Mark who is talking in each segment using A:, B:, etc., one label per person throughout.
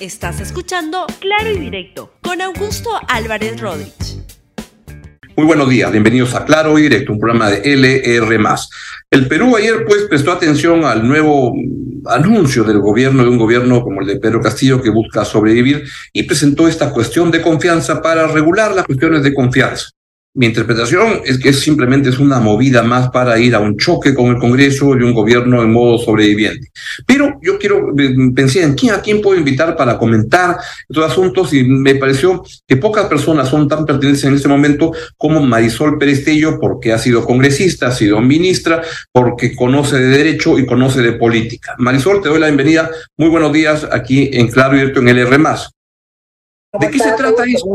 A: Estás escuchando Claro y Directo con Augusto Álvarez Rodríguez.
B: Muy buenos días, bienvenidos a Claro y Directo, un programa de LR. El Perú ayer pues prestó atención al nuevo anuncio del gobierno de un gobierno como el de Pedro Castillo que busca sobrevivir y presentó esta cuestión de confianza para regular las cuestiones de confianza. Mi interpretación es que simplemente es una movida más para ir a un choque con el Congreso y un gobierno en modo sobreviviente. Pero yo quiero, eh, pensé en quién, a quién puedo invitar para comentar estos asuntos y me pareció que pocas personas son tan pertinentes en este momento como Marisol Perestello, porque ha sido congresista, ha sido ministra, porque conoce de derecho y conoce de política. Marisol, te doy la bienvenida. Muy buenos días aquí en Claro y Directo en el R. ¿De qué se trata eso?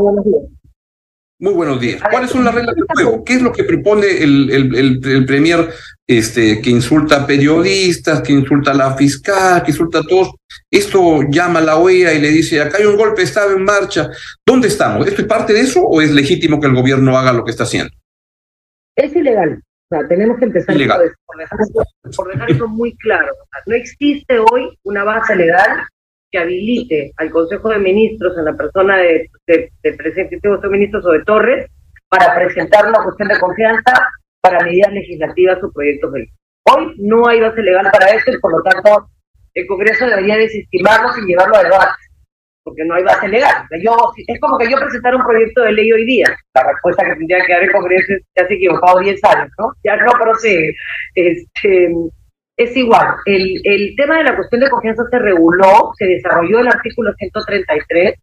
B: Muy buenos días. ¿Cuáles son las reglas del juego? ¿Qué es lo que propone el, el, el, Premier este, que insulta a periodistas, que insulta a la fiscal, que insulta a todos? Esto llama a la OEA y le dice, acá hay un golpe estaba en marcha. ¿Dónde estamos? ¿Esto es parte de eso o es legítimo que el gobierno haga lo que está haciendo?
C: Es ilegal. O sea, tenemos que empezar por, dejar, por dejar eso muy claro. no existe hoy una base legal que habilite al Consejo de Ministros en la persona de, de, del presidente de Ministros o de Torres para presentar una cuestión de confianza para medidas legislativas o proyectos de ley. Hoy no hay base legal para eso y por lo tanto el Congreso debería desestimarlo sin llevarlo a debate, porque no hay base legal. Yo, es como que yo presentara un proyecto de ley hoy día. La respuesta que tendría que dar el Congreso es ya se equivocado 10 años, ¿no? Ya no procede. Este, es igual. El, el tema de la cuestión de confianza se reguló, se desarrolló el artículo 133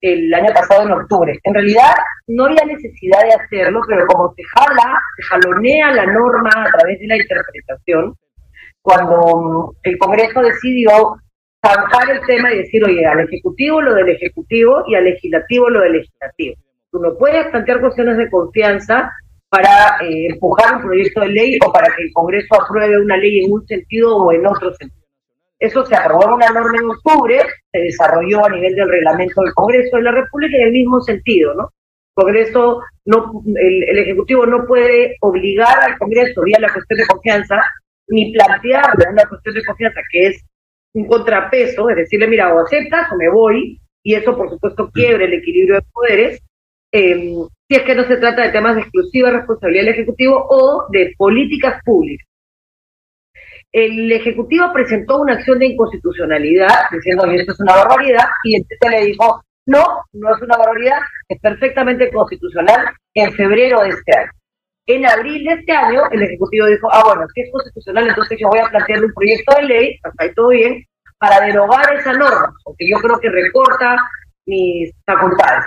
C: el año pasado en octubre. En realidad no había necesidad de hacerlo, pero como se jala, se jalonea la norma a través de la interpretación, cuando mm, el Congreso decidió zanjar el tema y decir, oye, al Ejecutivo lo del Ejecutivo y al Legislativo lo del Legislativo. Tú no puedes plantear cuestiones de confianza para eh, empujar un proyecto de ley o para que el Congreso apruebe una ley en un sentido o en otro sentido. Eso se aprobó una norma en octubre, se desarrolló a nivel del reglamento del Congreso de la República en el mismo sentido, ¿no? Congreso no, el, Ejecutivo no puede obligar al Congreso vía la cuestión de confianza, ni plantearle una cuestión de confianza que es un contrapeso, es decirle, mira, o aceptas o me voy, y eso por supuesto quiebre el equilibrio de poderes, eh, si es que no se trata de temas de exclusiva responsabilidad del Ejecutivo o de políticas públicas. El Ejecutivo presentó una acción de inconstitucionalidad diciendo que esto es una barbaridad y el TC le dijo, no, no es una barbaridad, es perfectamente constitucional en febrero de este año. En abril de este año, el Ejecutivo dijo, ah, bueno, si es constitucional, entonces yo voy a plantear un proyecto de ley, hasta ahí todo bien, para derogar esa norma, porque yo creo que recorta mis facultades.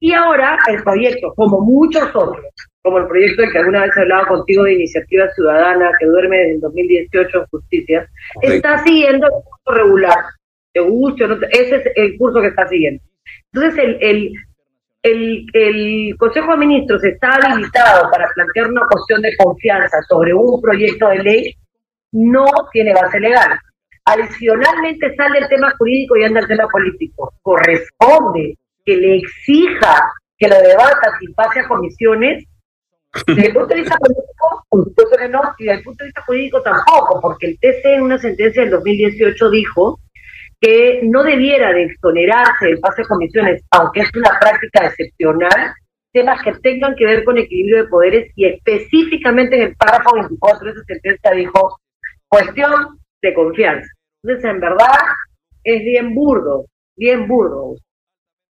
C: Y ahora el proyecto, como muchos otros, como el proyecto del que alguna vez he hablado contigo de Iniciativa Ciudadana, que duerme desde el 2018 en justicia, está siguiendo el curso regular. Te guste no ese es el curso que está siguiendo. Entonces, el, el, el, el Consejo de Ministros está habilitado para plantear una cuestión de confianza sobre un proyecto de ley, no tiene base legal. Adicionalmente sale el tema jurídico y anda el tema político. Corresponde que le exija que lo debata sin pase a comisiones, desde el punto de vista político, pues, no, y desde el punto de vista jurídico tampoco, porque el TC en una sentencia del 2018 dijo que no debiera de exonerarse del pase a comisiones, aunque es una práctica excepcional, temas que tengan que ver con equilibrio de poderes y específicamente en el párrafo 24 de esa sentencia dijo cuestión de confianza. Entonces, en verdad, es bien burdo, bien burdo.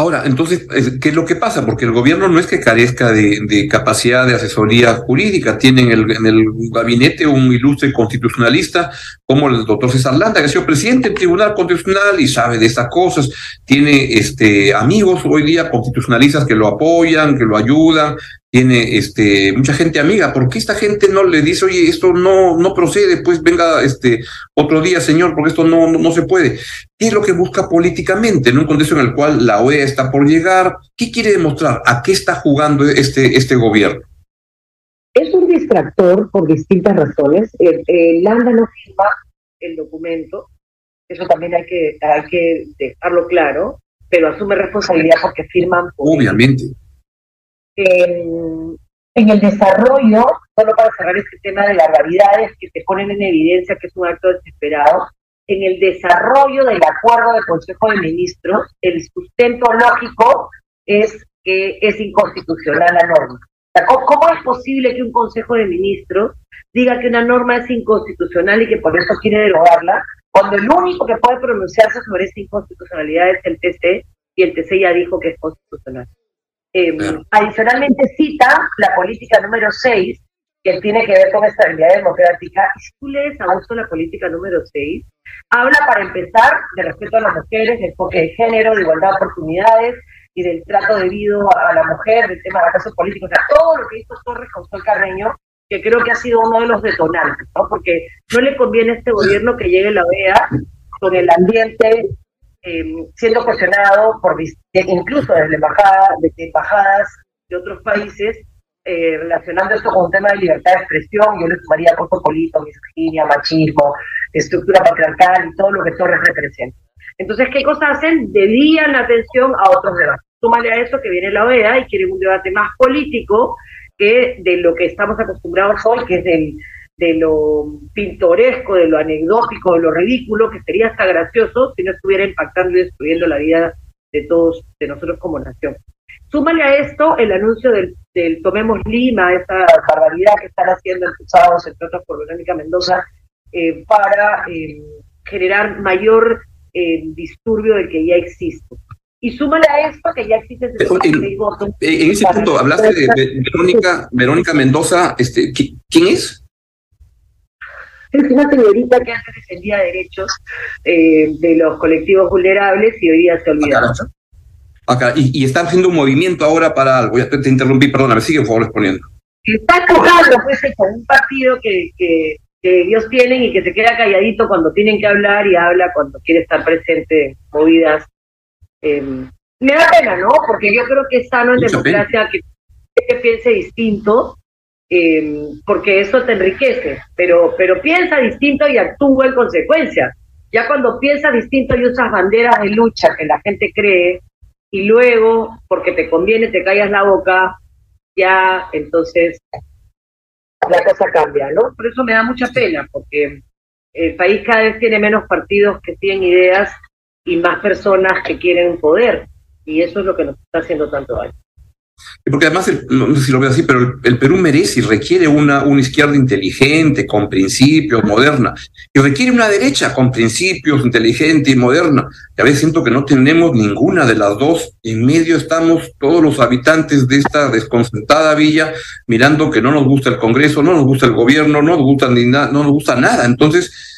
B: Ahora, entonces, ¿qué es lo que pasa? Porque el gobierno no es que carezca de, capacidad de asesoría jurídica, tiene en el, en el, gabinete un ilustre constitucionalista como el doctor César Landa, que ha sido presidente del Tribunal Constitucional y sabe de estas cosas, tiene este, amigos hoy día constitucionalistas que lo apoyan, que lo ayudan, tiene este mucha gente amiga, ¿por qué esta gente no le dice, oye, esto no, no procede, pues venga este otro día, señor, porque esto no, no, se puede? ¿Qué es lo que busca políticamente en un contexto en el cual la OEA está por llegar? ¿Qué quiere demostrar? ¿A qué está jugando este, este gobierno?
C: Es un distractor por distintas razones. El, el Landa no firma el documento, eso también hay que, hay que dejarlo claro, pero asume responsabilidad porque firman.
B: Obviamente
C: en el desarrollo, solo para cerrar este tema de las gravedades que se ponen en evidencia que es un acto desesperado, en el desarrollo del acuerdo del Consejo de Ministros, el sustento lógico es que es inconstitucional la norma. ¿Cómo es posible que un Consejo de Ministros diga que una norma es inconstitucional y que por eso quiere derogarla, cuando el único que puede pronunciarse sobre esta inconstitucionalidad es el TC y el TC ya dijo que es constitucional? Eh, adicionalmente cita la política número 6, que tiene que ver con estabilidad democrática. Y si tú lees a gusto la política número 6, habla para empezar de respeto a las mujeres, de enfoque de género, de igualdad de oportunidades y del trato debido a la mujer, del tema de la clase política, o sea, todo lo que hizo Torres con Sol Carreño, que creo que ha sido uno de los detonantes, ¿no? Porque no le conviene a este gobierno que llegue la OEA con el ambiente eh, siendo cuestionado por incluso desde embajada, desde embajadas de otros países, eh, relacionando esto con un tema de libertad de expresión, yo le sumaría polito, misoginia, machismo, estructura patriarcal y todo lo que Torres representa. Entonces, ¿qué cosas hacen? Dedían la atención a otros debates. Súmale a eso que viene la OEA y quieren un debate más político que de lo que estamos acostumbrados hoy, que es del de lo pintoresco, de lo anecdótico, de lo ridículo, que sería hasta gracioso si no estuviera impactando y destruyendo la vida de todos, de nosotros como nación. Súmale a esto el anuncio del, Tomemos Lima, esa barbaridad que están haciendo impulsados, entre otros por Verónica Mendoza, eh, para eh, generar mayor eh, disturbio del que ya existe. Y súmale a esto que ya existe
B: en, en, ese punto, hablaste de, Verónica, Verónica Mendoza, este, ¿quién es?
C: Es una señorita que antes defendía derechos eh, de los colectivos vulnerables y hoy día se olvidó.
B: Acá, y, y, está haciendo un movimiento ahora para algo. Ya te, te interrumpí, perdóname, sigue por favor exponiendo.
C: Está empujando pues, con un partido que, que, que, ellos tienen y que se queda calladito cuando tienen que hablar y habla cuando quiere estar presente en movidas. Eh, me da pena, ¿no? Porque yo creo que es sano en democracia que, que piense distinto eh, porque eso te enriquece, pero, pero piensa distinto y actúa en consecuencia. Ya cuando piensa distinto y usas banderas de lucha que la gente cree, y luego, porque te conviene, te callas la boca, ya entonces la cosa cambia, ¿no? Por eso me da mucha pena, porque el país cada vez tiene menos partidos que tienen ideas y más personas que quieren poder, y eso es lo que nos está haciendo tanto daño.
B: Porque además, no sé si lo veo así, pero el, Perú merece y requiere una, una izquierda inteligente, con principios, moderna, y requiere una derecha con principios, inteligente y moderna. Y a veces siento que no tenemos ninguna de las dos. En medio estamos todos los habitantes de esta desconcentrada villa mirando que no nos gusta el Congreso, no nos gusta el gobierno, no nos gusta, ni no nos gusta nada. Entonces,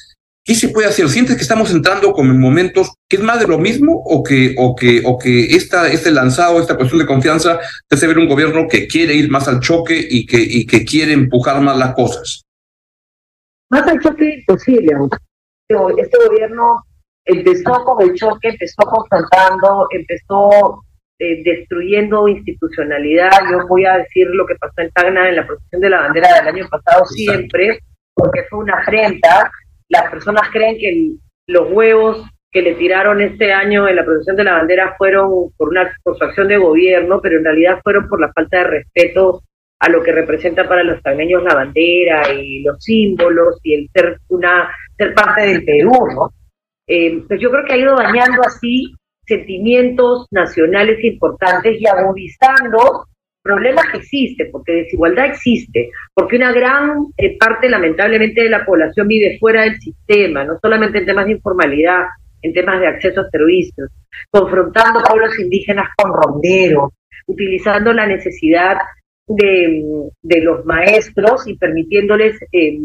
B: ¿Qué se puede hacer? ¿Sientes que estamos entrando como en momentos que es más de lo mismo o que, o que, o que esta, este lanzado, esta cuestión de confianza, te hace ver un gobierno que quiere ir más al choque y que, y que quiere empujar más las cosas?
C: Más al choque imposible. Este gobierno empezó con el choque, empezó confrontando, empezó eh, destruyendo institucionalidad. Yo voy a decir lo que pasó en Tacna en la protección de la bandera del año pasado siempre, porque fue una afrenta las personas creen que los huevos que le tiraron este año en la producción de la bandera fueron por una por su acción de gobierno, pero en realidad fueron por la falta de respeto a lo que representa para los tagneños la bandera y los símbolos y el ser una ser parte del Perú. Eh, pues yo creo que ha ido dañando así sentimientos nacionales importantes y agudizando problema que existe, porque desigualdad existe, porque una gran eh, parte lamentablemente de la población vive fuera del sistema, no solamente en temas de informalidad, en temas de acceso a servicios, confrontando pueblos indígenas con ronderos, utilizando la necesidad de, de los maestros y permitiéndoles, eh,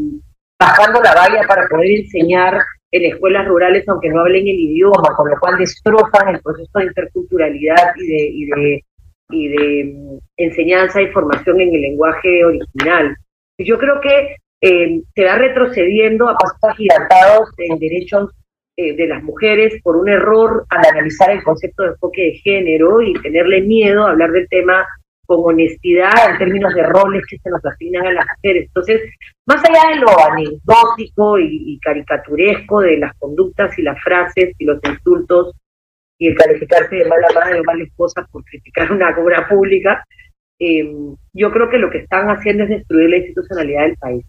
C: bajando la valla para poder enseñar en escuelas rurales aunque no hablen el idioma, con lo cual destrozan el proceso de interculturalidad y de, y de y de mm, enseñanza y formación en el lenguaje original. Yo creo que eh, se va retrocediendo a pasos agigantados en derechos eh, de las mujeres por un error al analizar el concepto de enfoque de género y tenerle miedo a hablar del tema con honestidad en términos de roles que se nos asignan a las mujeres. Entonces, más allá de lo anecdótico y caricaturesco de las conductas y las frases y los insultos y el calificarse de mala madre o mala esposa por criticar una obra pública, eh, yo creo que lo que están haciendo es destruir la institucionalidad del país.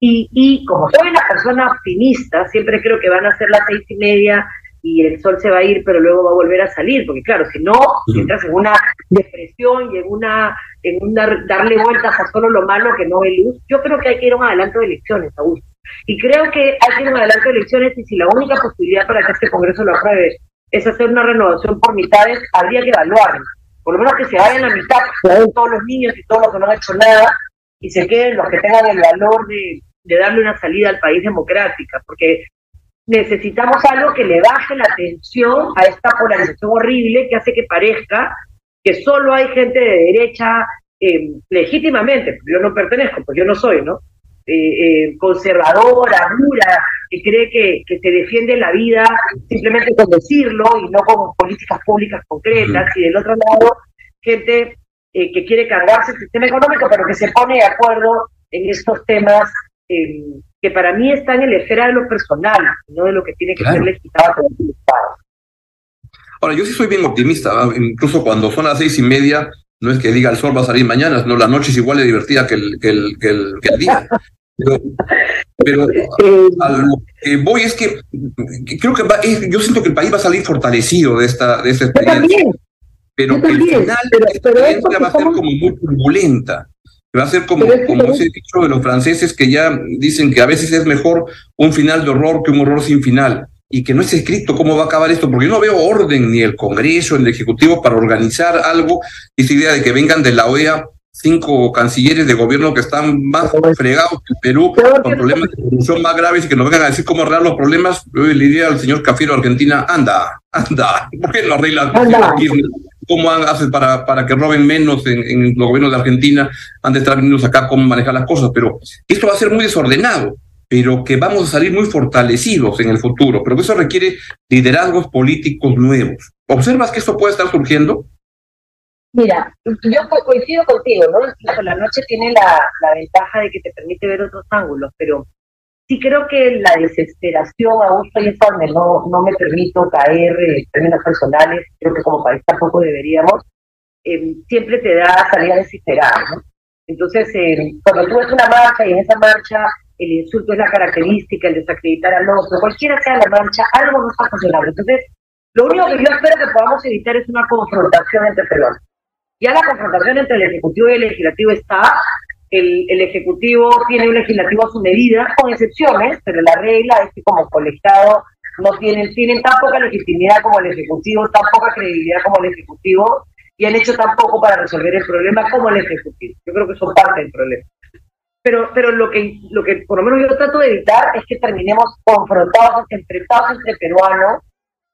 C: Y, y como soy una persona optimista, siempre creo que van a ser las seis y media y el sol se va a ir, pero luego va a volver a salir, porque claro, si no, entras en una depresión y en una, en un darle vueltas a solo lo malo que no ve luz, yo creo que hay que ir a un adelanto de elecciones, Augusto. Y creo que hay que ir a un adelanto de elecciones y si la única posibilidad para que este Congreso lo apruebe es hacer una renovación por mitades, habría que evaluarlo. Por lo menos que se vayan a mitad, todos los niños y todos los que no han hecho nada, y se queden los que tengan el valor de, de darle una salida al país democrática, porque necesitamos algo que le baje la tensión a esta polarización horrible que hace que parezca que solo hay gente de derecha eh, legítimamente, yo no pertenezco, pues yo no soy, ¿no? Eh, eh, conservadora, dura, que cree que, que se defiende la vida simplemente con decirlo y no con políticas públicas concretas, y del otro lado, gente que quiere cargarse el sistema económico, pero que se pone de acuerdo en estos temas que para mí está en el esfera de lo personal, no de lo que tiene que ser legislado por el Estado.
B: Ahora, yo sí soy bien optimista, incluso cuando son las seis y media, no es que diga el sol va a salir mañana, no, la noche es igual de divertida que el, que el, que el, día. Pero, a lo que voy es que creo que yo siento que el país va a salir fortalecido de esta, de esta experiencia. Pero el final pero, esta experiencia va a ser como muy turbulenta. Va a ser como, como ese dicho de los franceses que ya dicen que a veces es mejor un final de horror que un horror sin final y que no es escrito cómo va a acabar esto, porque yo no veo orden ni el Congreso, ni el Ejecutivo para organizar algo. Esa idea de que vengan de la OEA cinco cancilleres de gobierno que están más fregados que Perú, con problemas de corrupción más graves y que nos vengan a decir cómo arreglar los problemas, yo le diría al señor Cafiero Argentina, anda, anda, ¿por qué no arregla ¿Cómo hacen para, para que roben menos en, los gobiernos de Argentina? Han de estar venidos acá cómo manejar las cosas, pero esto va a ser muy desordenado, pero que vamos a salir muy fortalecidos en el futuro, pero que eso requiere liderazgos políticos nuevos. ¿Observas que esto puede estar surgiendo?
C: Mira, yo coincido contigo, ¿no? la noche tiene la, la ventaja de que te permite ver otros ángulos, pero sí creo que la desesperación aún estoy en donde no, no me permito caer en términos personales, creo que como país tampoco deberíamos, em, siempre te da salida desesperada, ¿no? Entonces, em, cuando tú ves una marcha y en esa marcha el insulto es la característica, el desacreditar al otro, cualquiera sea la marcha, algo no está funcionando. Entonces, lo único que yo espero que podamos evitar es una confrontación entre peruanos. Ya la confrontación entre el Ejecutivo y el Legislativo está, el, Ejecutivo tiene un legislativo a su medida, con excepciones, pero la regla es que como colegiado no tienen, tienen tan poca legitimidad como el Ejecutivo, tan poca credibilidad como el Ejecutivo, y han hecho tan poco para resolver el problema como el Ejecutivo. Yo creo que son parte del problema. Pero, pero lo que lo que por lo menos yo trato de evitar es que terminemos confrontados, enfrentados entre peruanos,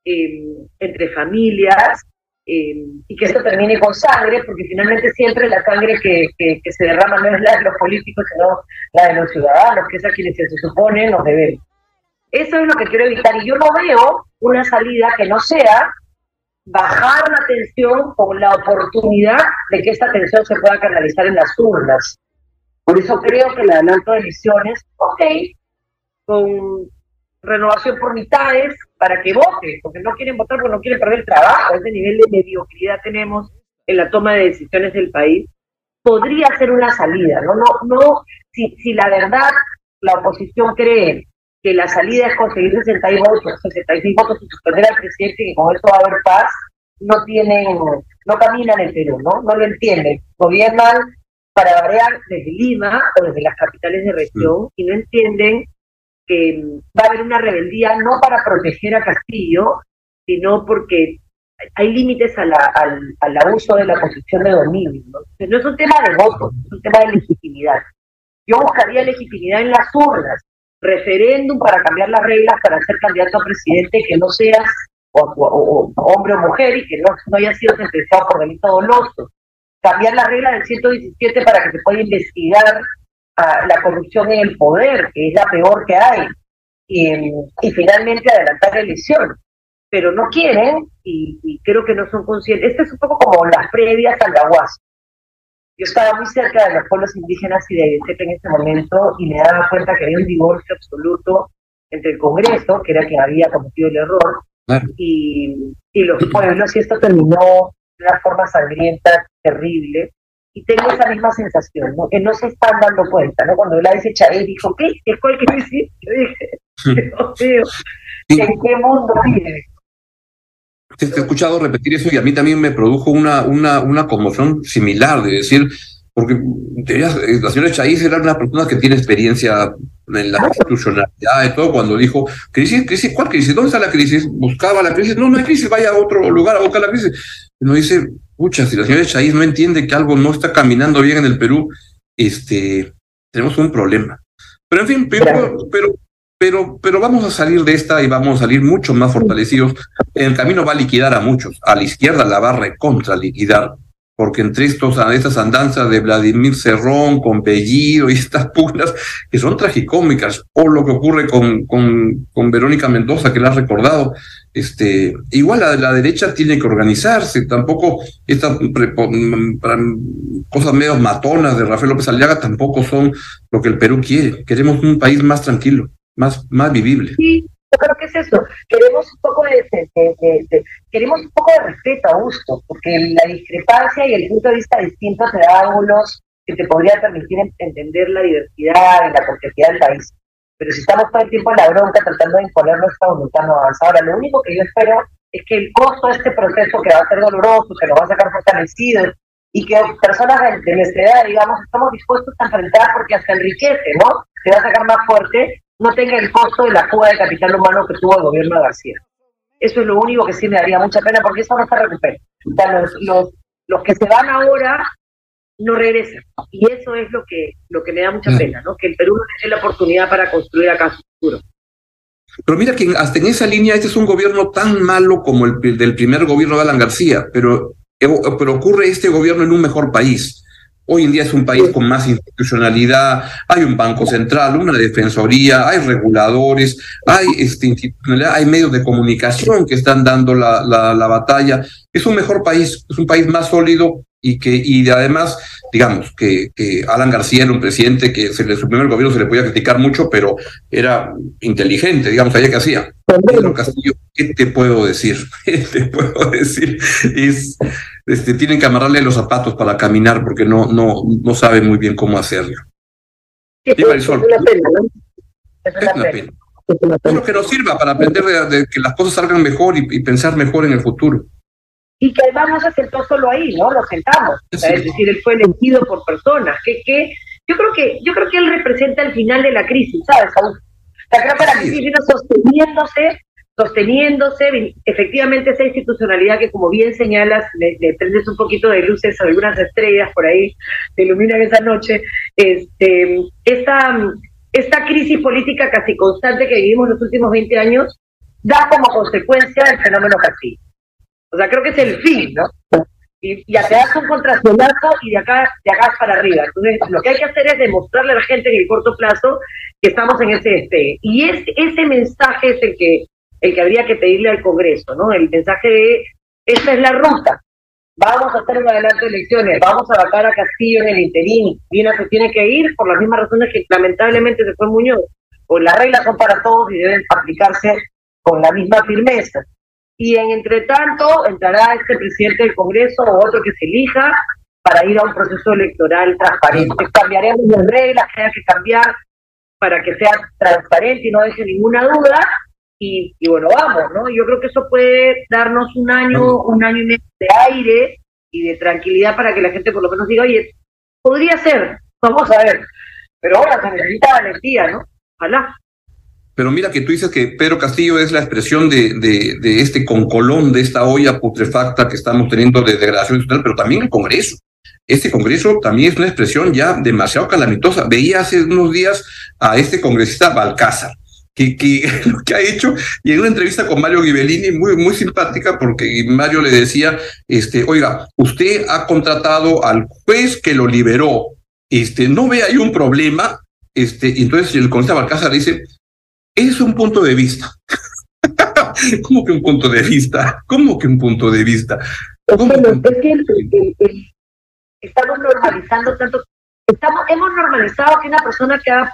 C: eh, entre familias, eh, y que esto termine con sangre, porque finalmente siempre la sangre que, que, se derrama no es la de los políticos, sino la de los ciudadanos, que es a quienes se supone nos deben. Eso es lo que quiero evitar, y yo no veo una salida que no sea bajar la tensión con la oportunidad de que esta tensión se pueda canalizar en las urnas. Por eso creo que el adelanto de elecciones, ok, con renovación por mitades para que voten, porque no quieren votar porque no quieren perder el trabajo, ese nivel de mediocridad tenemos en la toma de decisiones del país, podría ser una salida, ¿no? No, no, si, si la verdad la oposición cree que la salida es conseguir 66 votos, 66 votos y suspender al presidente y con eso va a haber paz, no tienen, no caminan en Perú, ¿no? No lo entienden. Gobiernan para variar desde Lima o desde las capitales de región mm. y no entienden que va a haber una rebeldía no para proteger a Castillo, sino porque hay límites al, al, abuso de la posición de dominio. ¿no? no es un tema de voto, es un tema de legitimidad. Yo buscaría legitimidad en las urnas, referéndum para cambiar las reglas para ser candidato a presidente que no seas o, hombre o mujer y que no, no haya sido sentenciado por delito doloso. Cambiar las reglas del 117 para que se pueda investigar la corrupción en el poder, que es la peor que hay, y, finalmente adelantar la elección. Pero no quieren y, creo que no son conscientes. Este es un poco como las previas al Aguas. Yo estaba muy cerca de los pueblos indígenas y de en ese momento y me daba cuenta que había un divorcio absoluto entre el Congreso, que era quien había cometido el error, y, y los pueblos, y esto terminó de una forma sangrienta, terrible, y tengo esa misma sensación, ¿no? que no se están dando cuenta. ¿no? Cuando la dice Chael, dijo, ¿qué? ¿Qué fue el que dice? Yo dije, Dios mío, ¿en qué mundo vive?
B: Te he escuchado repetir eso y a mí también me produjo una, una, una conmoción similar de decir, porque la señora Chaiz era una persona que tiene experiencia en la institucionalidad y todo, cuando dijo, crisis, crisis, ¿cuál crisis? ¿Dónde está la crisis? Buscaba la crisis, no, no hay crisis, vaya a otro lugar a buscar la crisis. Y nos dice, pucha, si la señora Chaiz no entiende que algo no está caminando bien en el Perú, este, tenemos un problema. Pero en fin, pero, pero, pero, pero vamos a salir de esta y vamos a salir mucho más fortalecidos. El camino va a liquidar a muchos, a la izquierda la va a recontra liquidar, porque entre estos, estas andanzas de Vladimir Cerrón con Bellido y estas pugnas que son tragicómicas, o lo que ocurre con, con, Verónica Mendoza, que la has recordado, este, igual la, la derecha tiene que organizarse, tampoco estas cosas medio matonas de Rafael López Aliaga tampoco son lo que el Perú quiere, queremos un país más tranquilo, más, más vivible.
C: Sí yo creo que es eso. Queremos un poco de, queremos un poco de respeto, a gusto porque la discrepancia y el punto de vista distinto te da ángulos que te podría permitir entender la diversidad y la complejidad del país. Pero si estamos todo el tiempo en la bronca tratando de imponer nuestra voluntad no avanza. Ahora, lo único que yo espero es que el costo de este proceso, que va a ser doloroso, que nos va a sacar fortalecidos, y que personas de, nuestra edad, digamos, estamos dispuestos a enfrentar porque hasta enriquece, ¿no? Se va a sacar más fuerte, no tenga el costo de la fuga de capital humano que tuvo el gobierno de García. Eso es lo único que sí me daría mucha pena porque eso no se recupera. O sea, los, los, los que se van ahora no regresan. Y eso es lo que, lo que me da mucha pena, ¿no? Que el Perú no tiene la oportunidad para construir acá su futuro.
B: Pero mira que hasta en esa línea este es un gobierno tan malo como el del primer gobierno de Alan García, pero, pero ocurre este gobierno en un mejor país. Hoy en día es un país con más institucionalidad, hay un banco central, una defensoría, hay reguladores, hay este, hay medios de comunicación que están dando la, la, la, batalla. Es un mejor país, es un país más sólido y que y además, digamos, que, que Alan García era un presidente que se le, su primer gobierno se le podía criticar mucho, pero era inteligente, digamos, allá que hacía. Pedro Castillo, ¿qué te puedo decir? ¿Qué te puedo decir? Es este, tienen que amarrarle los zapatos para caminar porque no, no, no saben muy bien cómo hacerlo.
C: es una pena, ¿no? Es una,
B: pena. que nos sirva para aprender de, que las cosas salgan mejor y, pensar mejor en el futuro.
C: Y que además no se sentó solo ahí, ¿no? Lo sentamos. Es decir, él fue elegido por personas. Que, que, yo creo que, yo creo que él representa el final de la crisis, ¿sabes? La la crisis vino sosteniéndose sosteniéndose efectivamente esa institucionalidad que como bien señalas, le, prendes un poquito de luces algunas estrellas por ahí, te iluminan esa noche, este, esta, esta crisis política casi constante que vivimos los últimos 20 años da como consecuencia el fenómeno Castillo. O sea, creo que es el fin, ¿no? Y, y te das un contrastolazo y de acá, de acá para arriba. Entonces, lo que hay que hacer es demostrarle a la gente en el corto plazo que estamos en ese este. Y es, ese mensaje es el que el que habría que pedirle al Congreso, ¿no? El mensaje de, esta es la ruta, vamos a hacer un adelanto de elecciones, vamos a vacar a Castillo en el interín, Vina se tiene que ir por las mismas razones que lamentablemente se fue Muñoz, pues las reglas son para todos y deben aplicarse con la misma firmeza. Y en entre tanto entrará este presidente del Congreso o otro que se elija para ir a un proceso electoral transparente. Cambiaremos las reglas que haya que cambiar para que sea transparente y no deje ninguna duda, y, bueno, vamos, ¿no? Yo creo que eso puede darnos un año, un año y medio de aire y de tranquilidad para que la gente por lo menos diga, oye, podría ser, vamos a ver. Pero ahora se necesita valentía, ¿no? Ojalá.
B: Pero mira que tú dices que Pedro Castillo es la expresión de, de, de este concolón, de esta olla putrefacta que estamos teniendo de degradación institucional, pero también el Congreso. Este Congreso también es una expresión ya demasiado calamitosa. Veía hace unos días a este congresista Balcázar, que, que, lo que ha hecho, y en una entrevista con Mario Ghibellini, muy, muy simpática, porque Mario le decía, este, oiga, usted ha contratado al juez que lo liberó, este, no ve ahí un problema, este, y entonces el congresista Balcázar dice, es un punto de vista. ¿Cómo que un punto de vista? ¿Cómo que un punto de vista?
C: Es que, estamos normalizando tanto, estamos, hemos normalizado que una persona que ha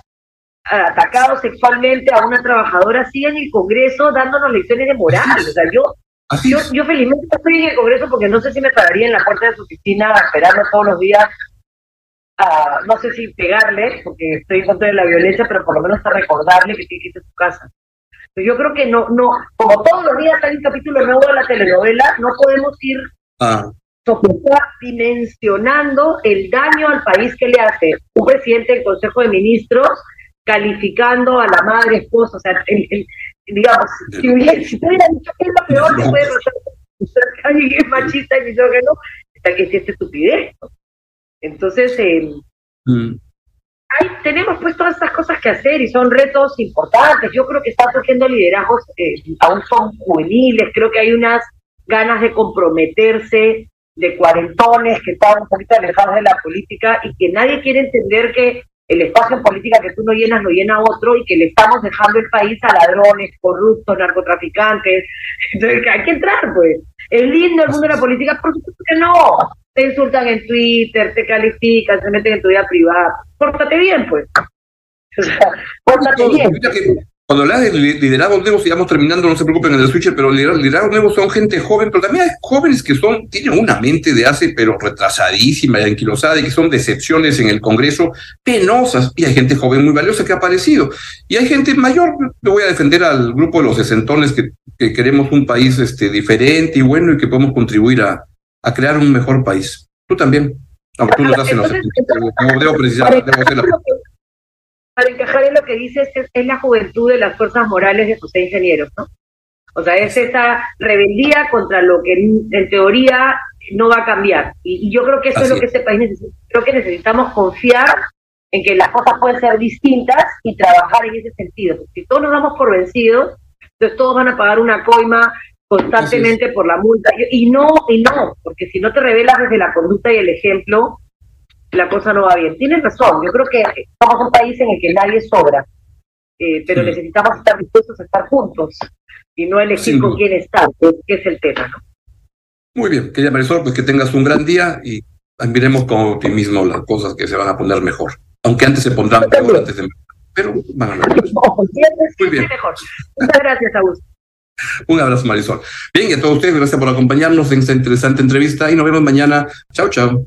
C: atacado sexualmente a una trabajadora siga en el Congreso dándonos lecciones de moral. O sea, yo, yo, yo felizmente estoy en el Congreso porque no sé si me pararía en la puerta de su oficina esperando todos los días a, no sé si pegarle, porque estoy en contra de la violencia, pero por lo menos a recordarle que tiene que irse a su casa. yo creo que no, no, como todos los días hay un capítulo nuevo de la telenovela, no podemos ir ah. dimensionando el daño al país que le hace un presidente del Consejo de Ministros calificando a la madre esposa, o sea, el, digamos, si, hubiera, si hubiera dicho que es lo peor que puede pasar, alguien es machista y misógeno, está que es estupidez. Entonces, eh, mm. tenemos pues todas estas cosas que hacer y son retos importantes. Yo creo que están surgiendo liderazgos, eh, aún son juveniles, creo que hay unas ganas de comprometerse de cuarentones que están un poquito alejados de la política y que nadie quiere entender que el espacio en política que tú no llenas lo llena otro y que le estamos dejando el país a ladrones, corruptos, narcotraficantes. Entonces hay que entrar, pues. ¿Es lindo el mundo de la política? Por supuesto que no. Te insultan en Twitter, te califican, se meten en tu vida privada. Pórtate bien, pues. O sea, pórtate bien.
B: Cuando hablas de liderazgos nuevos, sigamos terminando, no se preocupen en el switcher, pero liderazgos nuevos son gente joven, pero también hay jóvenes que son, tienen una mente de hace, pero retrasadísima y anquilosada, y que son decepciones en el Congreso penosas, y hay gente joven muy valiosa que ha aparecido. Y hay gente mayor, yo voy a defender al grupo de los sesentones que, que queremos un país este, diferente y bueno, y que podemos contribuir a, a crear un mejor país. Tú también. Aunque tú no estás en los debo precisar, debo hacer la
C: para encajar en lo que dices, es, la juventud de las fuerzas morales de José Ingenieros, ¿no? O sea, es esa rebeldía contra lo que en, teoría no va a cambiar. Y, yo creo que eso es lo que este país necesita. Creo que necesitamos confiar en que las cosas pueden ser distintas y trabajar en ese sentido. Si todos nos damos por vencidos, entonces todos van a pagar una coima constantemente por la multa. Y no, y no, porque si no te revelas desde la conducta y el ejemplo, la cosa no va bien. Tienes razón, yo creo que somos un país en el que nadie sobra, eh, pero necesitamos estar dispuestos a estar juntos y no elegir con quién estar, que es el tema. ¿no?
B: Muy bien, querida Marisol, pues que tengas un gran día y miremos con optimismo las cosas que se van a poner mejor, aunque antes se pondrán peor antes de pero van a mejorar.
C: Muy bien. Mejor. Muchas gracias, Augusto.
B: Un abrazo, Marisol. Bien, y a todos ustedes, gracias por acompañarnos en esta interesante entrevista y nos vemos mañana. Chao, chao.